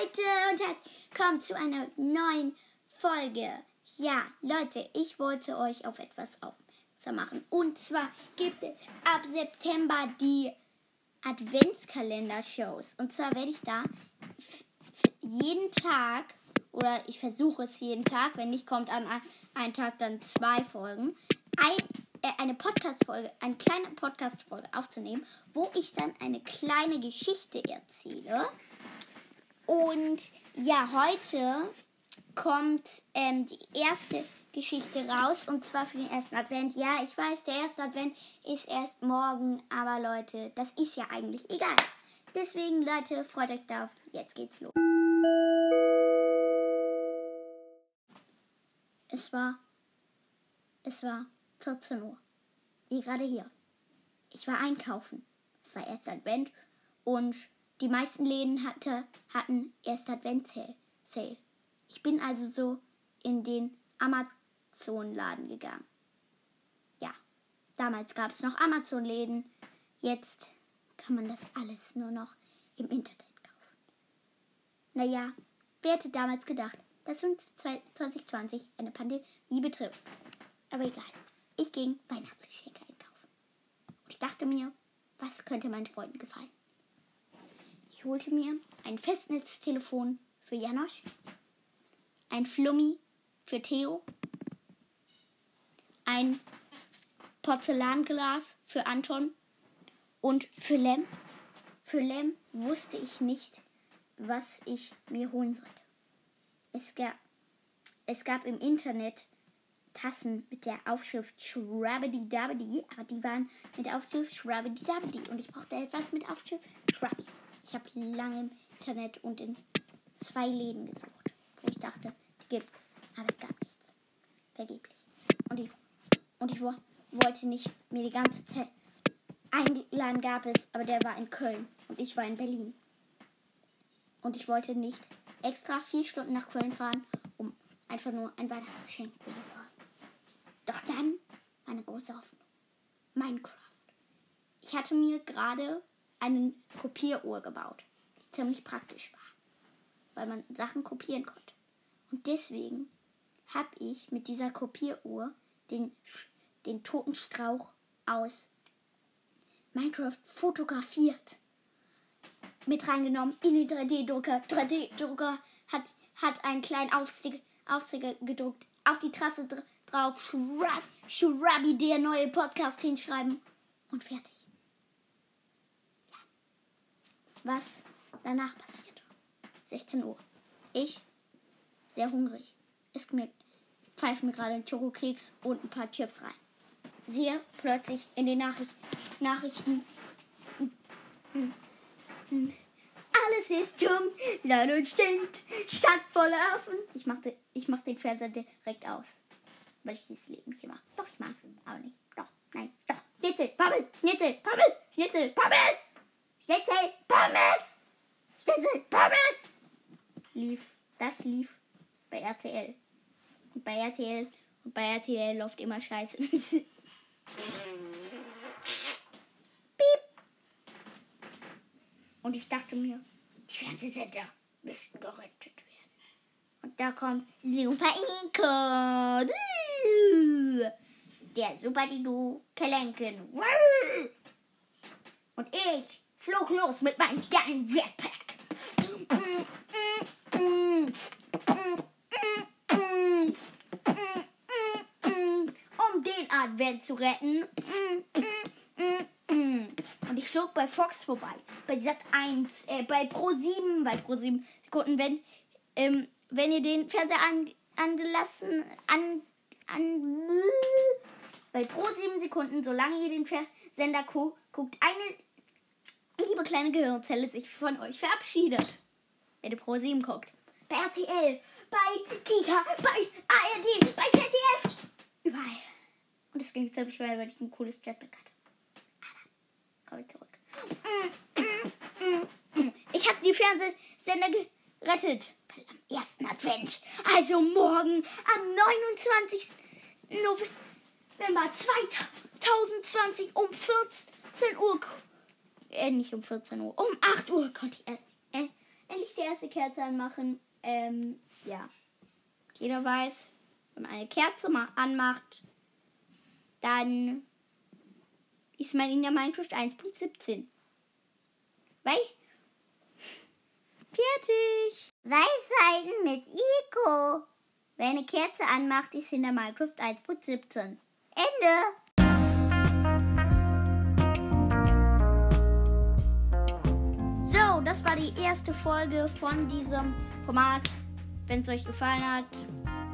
Leute und herzlich willkommen zu einer neuen Folge. Ja, Leute, ich wollte euch auf etwas aufmerksam machen. Und zwar gibt es ab September die Adventskalender-Shows. Und zwar werde ich da jeden Tag, oder ich versuche es jeden Tag, wenn nicht, kommt an einem Tag dann zwei Folgen, ein, äh, eine Podcast-Folge, eine kleine Podcast-Folge aufzunehmen, wo ich dann eine kleine Geschichte erzähle. Und ja, heute kommt ähm, die erste Geschichte raus und zwar für den ersten Advent. Ja, ich weiß, der erste Advent ist erst morgen, aber Leute, das ist ja eigentlich egal. Deswegen, Leute, freut euch darauf. Jetzt geht's los. Es war, es war 14 Uhr, wie gerade hier. Ich war einkaufen. Es war erst Advent und die meisten Läden hatte, hatten erst Advent-Sale. Ich bin also so in den Amazon-Laden gegangen. Ja, damals gab es noch Amazon-Läden. Jetzt kann man das alles nur noch im Internet kaufen. Naja, wer hätte damals gedacht, dass uns 2020 eine Pandemie betrifft? Aber egal, ich ging Weihnachtsgeschenke einkaufen. Und ich dachte mir, was könnte meinen Freunden gefallen? Ich holte mir ein Festnetztelefon für Janosch, ein Flummi für Theo, ein Porzellanglas für Anton und für Lem. Für Lem wusste ich nicht, was ich mir holen sollte. Es gab, es gab im Internet Tassen mit der Aufschrift Schrabbidi Dabbidi, aber die waren mit der Aufschrift Schrabbidi Dabbidi und ich brauchte etwas mit Aufschrift Shrubby. Ich habe lange im Internet und in zwei Läden gesucht, wo ich dachte, die gibt's, aber es gab nichts. Vergeblich. Und ich, und ich wollte nicht mir die ganze Zeit. Einen Laden gab es, aber der war in Köln und ich war in Berlin. Und ich wollte nicht extra vier Stunden nach Köln fahren, um einfach nur ein Weihnachtsgeschenk zu besorgen. Doch dann war eine große Hoffnung. Minecraft. Ich hatte mir gerade eine Kopieruhr gebaut, die ziemlich praktisch war, weil man Sachen kopieren konnte. Und deswegen habe ich mit dieser Kopieruhr den, den toten Strauch aus Minecraft fotografiert. Mit reingenommen in den 3D-Drucker. 3D-Drucker hat, hat einen kleinen Aufstiger, Aufstiger gedruckt. Auf die Trasse dr drauf. Schrab, Schrabi, der neue Podcast hinschreiben. Und fertig was danach passiert. 16 Uhr. Ich, sehr hungrig, isst mir, pfeife mir gerade einen Schokokeks und ein paar Chips rein. Sehe plötzlich in den Nachricht, Nachrichten, alles ist dumm, Land und stinkt, Stadt voller Affen. Ich mach, den, ich mach den Fernseher direkt aus, weil ich dieses Leben nicht mag. Doch, ich mag es, aber nicht. Doch, nein, doch. Schnitzel, Pommes, Schnitzel, Pommes, Schnitzel, Pommes. Schnitzel, Pommes! Schnitzel, Pommes! Lief, das lief bei RTL. Und bei RTL, und bei RTL läuft immer Scheiße. Piep! Und ich dachte mir, die Fernsehsender müssten gerettet werden. Und da kommt Super Inko. Der Super Didu Kelenken. Und ich flog los mit meinem geilen Jetpack. Um den Advent zu retten. Und ich flog bei Fox vorbei. Bei Sat 1, äh, bei Pro 7, bei Pro 7 Sekunden, wenn, ähm, wenn ihr den Fernseher an, angelassen, an, an, bei Pro 7 Sekunden, solange ihr den Sender guckt, eine liebe kleine Gehirnzelle sich von euch verabschiedet. Wenn ihr Pro 7 guckt. Bei RTL, bei Kika, bei ARD, bei ZDF. Überall. Und es ging ziemlich schnell, weil ich ein cooles Jetpack hatte. Aber kommen wir zurück. Ich habe die Fernsehsender gerettet. Weil am ersten Advent, also morgen, am 29. November 2020 um 14 Uhr äh, nicht um 14 Uhr, um 8 Uhr konnte ich erst, äh, endlich die erste Kerze anmachen. Ähm, ja. Jeder weiß, wenn man eine Kerze mal anmacht, dann ist man in der Minecraft 1.17. Weil. Fertig. Weisheiten mit Ico. Wer eine Kerze anmacht, ist in der Minecraft 1.17. Ende. Das war die erste Folge von diesem Format. Wenn es euch gefallen hat,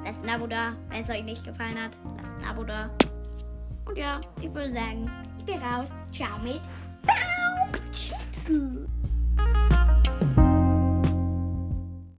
lasst ein Abo da. Wenn es euch nicht gefallen hat, lasst ein Abo da. Und ja, ich würde sagen, ich bin raus. Ciao mit Baum.